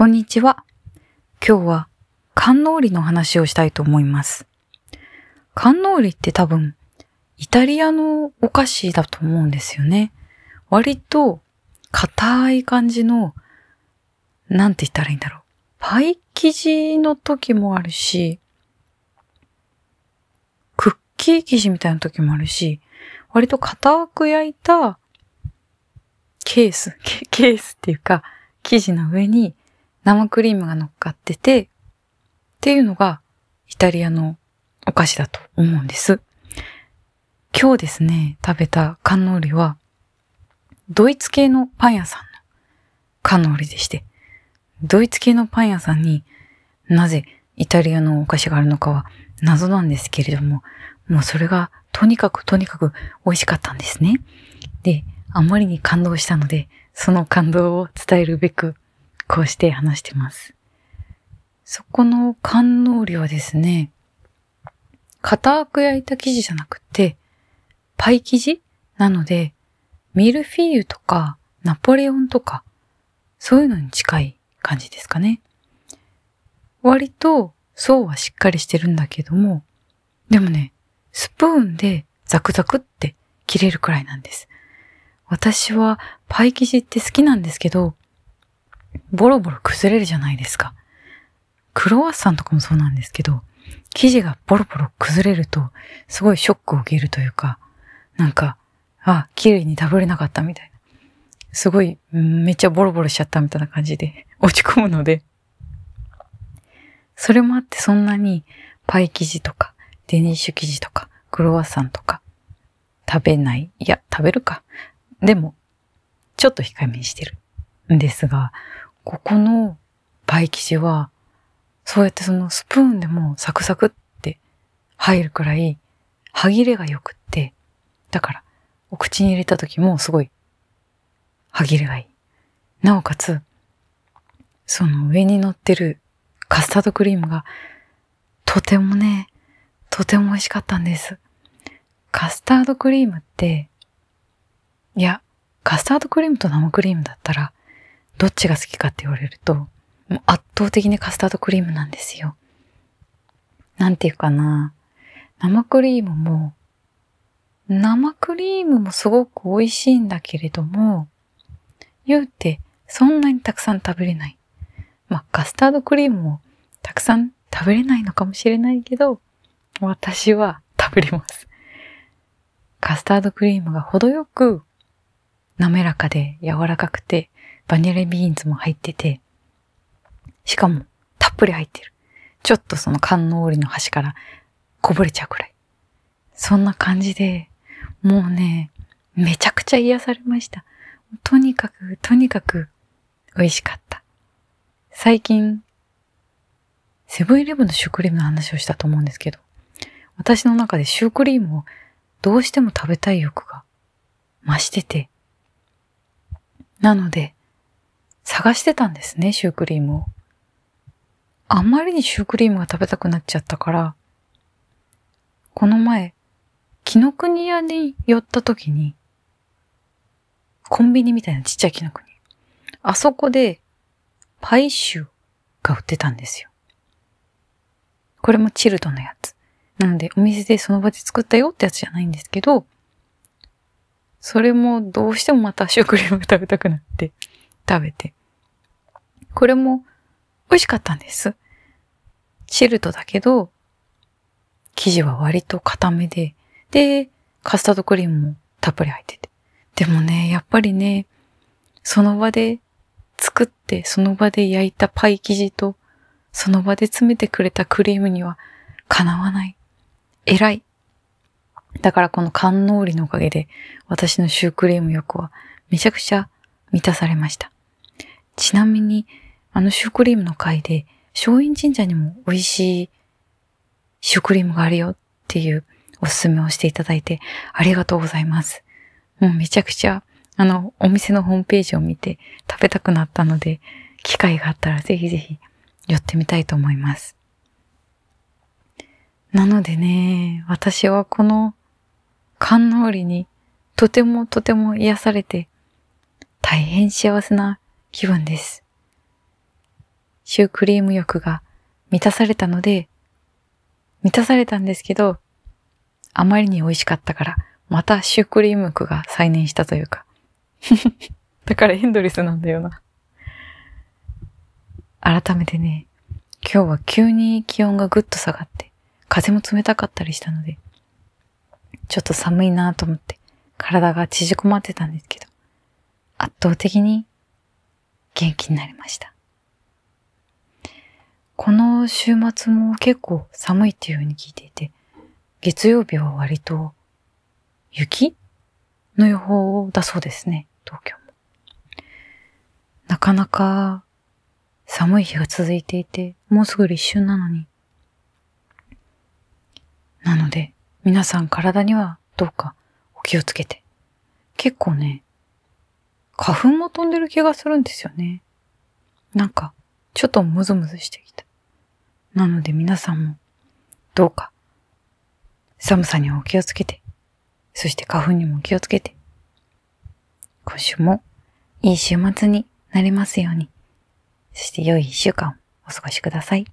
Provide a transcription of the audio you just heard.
こんにちは。今日は、観音りの話をしたいと思います。観音りって多分、イタリアのお菓子だと思うんですよね。割と、硬い感じの、なんて言ったらいいんだろう。パイ生地の時もあるし、クッキー生地みたいな時もあるし、割と硬く焼いたケース、ケースっていうか、生地の上に生クリームが乗っかってて、っていうのがイタリアのお菓子だと思うんです。今日ですね、食べたカンノーリは、ドイツ系のパン屋さんのカンノーリでして、ドイツ系のパン屋さんになぜイタリアのお菓子があるのかは謎なんですけれども、もうそれがとにかくとにかく美味しかったんですね。で、あまりに感動したので、その感動を伝えるべく、こうして話してます。そこの観音料はですね、硬く焼いた生地じゃなくて、パイ生地なので、ミルフィーユとかナポレオンとか、そういうのに近い感じですかね。割と層はしっかりしてるんだけども、でもね、スプーンでザクザクって切れるくらいなんです。私はパイ生地って好きなんですけど、ボロボロ崩れるじゃないですか。クロワッサンとかもそうなんですけど、生地がボロボロ崩れると、すごいショックを受けるというか、なんか、あ、綺麗に食べれなかったみたいな。すごい、めっちゃボロボロしちゃったみたいな感じで 落ち込むので。それもあってそんなにパイ生地とか、デニッシュ生地とか、クロワッサンとか、食べない。いや、食べるか。でも、ちょっと控えめにしてる。んですが、ここのパイ生地は、そうやってそのスプーンでもサクサクって入るくらい歯切れが良くって、だからお口に入れた時もすごい歯切れがいい。なおかつ、その上に乗ってるカスタードクリームがとてもね、とても美味しかったんです。カスタードクリームって、いや、カスタードクリームと生クリームだったら、どっちが好きかって言われると、もう圧倒的にカスタードクリームなんですよ。なんていうかな。生クリームも、生クリームもすごく美味しいんだけれども、言うてそんなにたくさん食べれない。まあ、カスタードクリームもたくさん食べれないのかもしれないけど、私は食べれます。カスタードクリームが程よく滑らかで柔らかくて、バニラビーンズも入ってて、しかもたっぷり入ってる。ちょっとそのカンノーリの端からこぼれちゃうくらい。そんな感じで、もうね、めちゃくちゃ癒されました。とにかく、とにかく美味しかった。最近、セブンイレブンのシュークリームの話をしたと思うんですけど、私の中でシュークリームをどうしても食べたい欲が増してて、なので、探してたんですね、シュークリームを。あんまりにシュークリームが食べたくなっちゃったから、この前、紀ノ国屋に寄った時に、コンビニみたいなちっちゃい紀ノ国。あそこで、パイシューが売ってたんですよ。これもチルドのやつ。なので、お店でその場で作ったよってやつじゃないんですけど、それもどうしてもまたシュークリームが食べたくなって食べて。これも美味しかったんです。チルトだけど、生地は割と固めで、で、カスタードクリームもたっぷり入ってて。でもね、やっぱりね、その場で作って、その場で焼いたパイ生地と、その場で詰めてくれたクリームにはかなわない。偉い。だからこの観音織のおかげで私のシュークリーム欲はめちゃくちゃ満たされました。ちなみにあのシュークリームの回で松陰神社にも美味しいシュークリームがあるよっていうおすすめをしていただいてありがとうございます。もうめちゃくちゃあのお店のホームページを見て食べたくなったので機会があったらぜひぜひ寄ってみたいと思います。なのでね、私はこの観音織にとてもとても癒されて大変幸せな気分です。シュークリーム欲が満たされたので、満たされたんですけど、あまりに美味しかったから、またシュークリーム欲が再燃したというか。だからエンドレスなんだよな。改めてね、今日は急に気温がぐっと下がって、風も冷たかったりしたので、ちょっと寒いなと思って体が縮こまってたんですけど、圧倒的に元気になりました。この週末も結構寒いっていう風に聞いていて、月曜日は割と雪の予報だそうですね、東京も。なかなか寒い日が続いていて、もうすぐ立春なのに。なので、皆さん体にはどうかお気をつけて。結構ね、花粉も飛んでる気がするんですよね。なんか、ちょっとムズムズしてきた。なので皆さんも、どうか、寒さにはお気をつけて、そして花粉にも気をつけて、今週もいい週末になりますように、そして良い一週間をお過ごしください。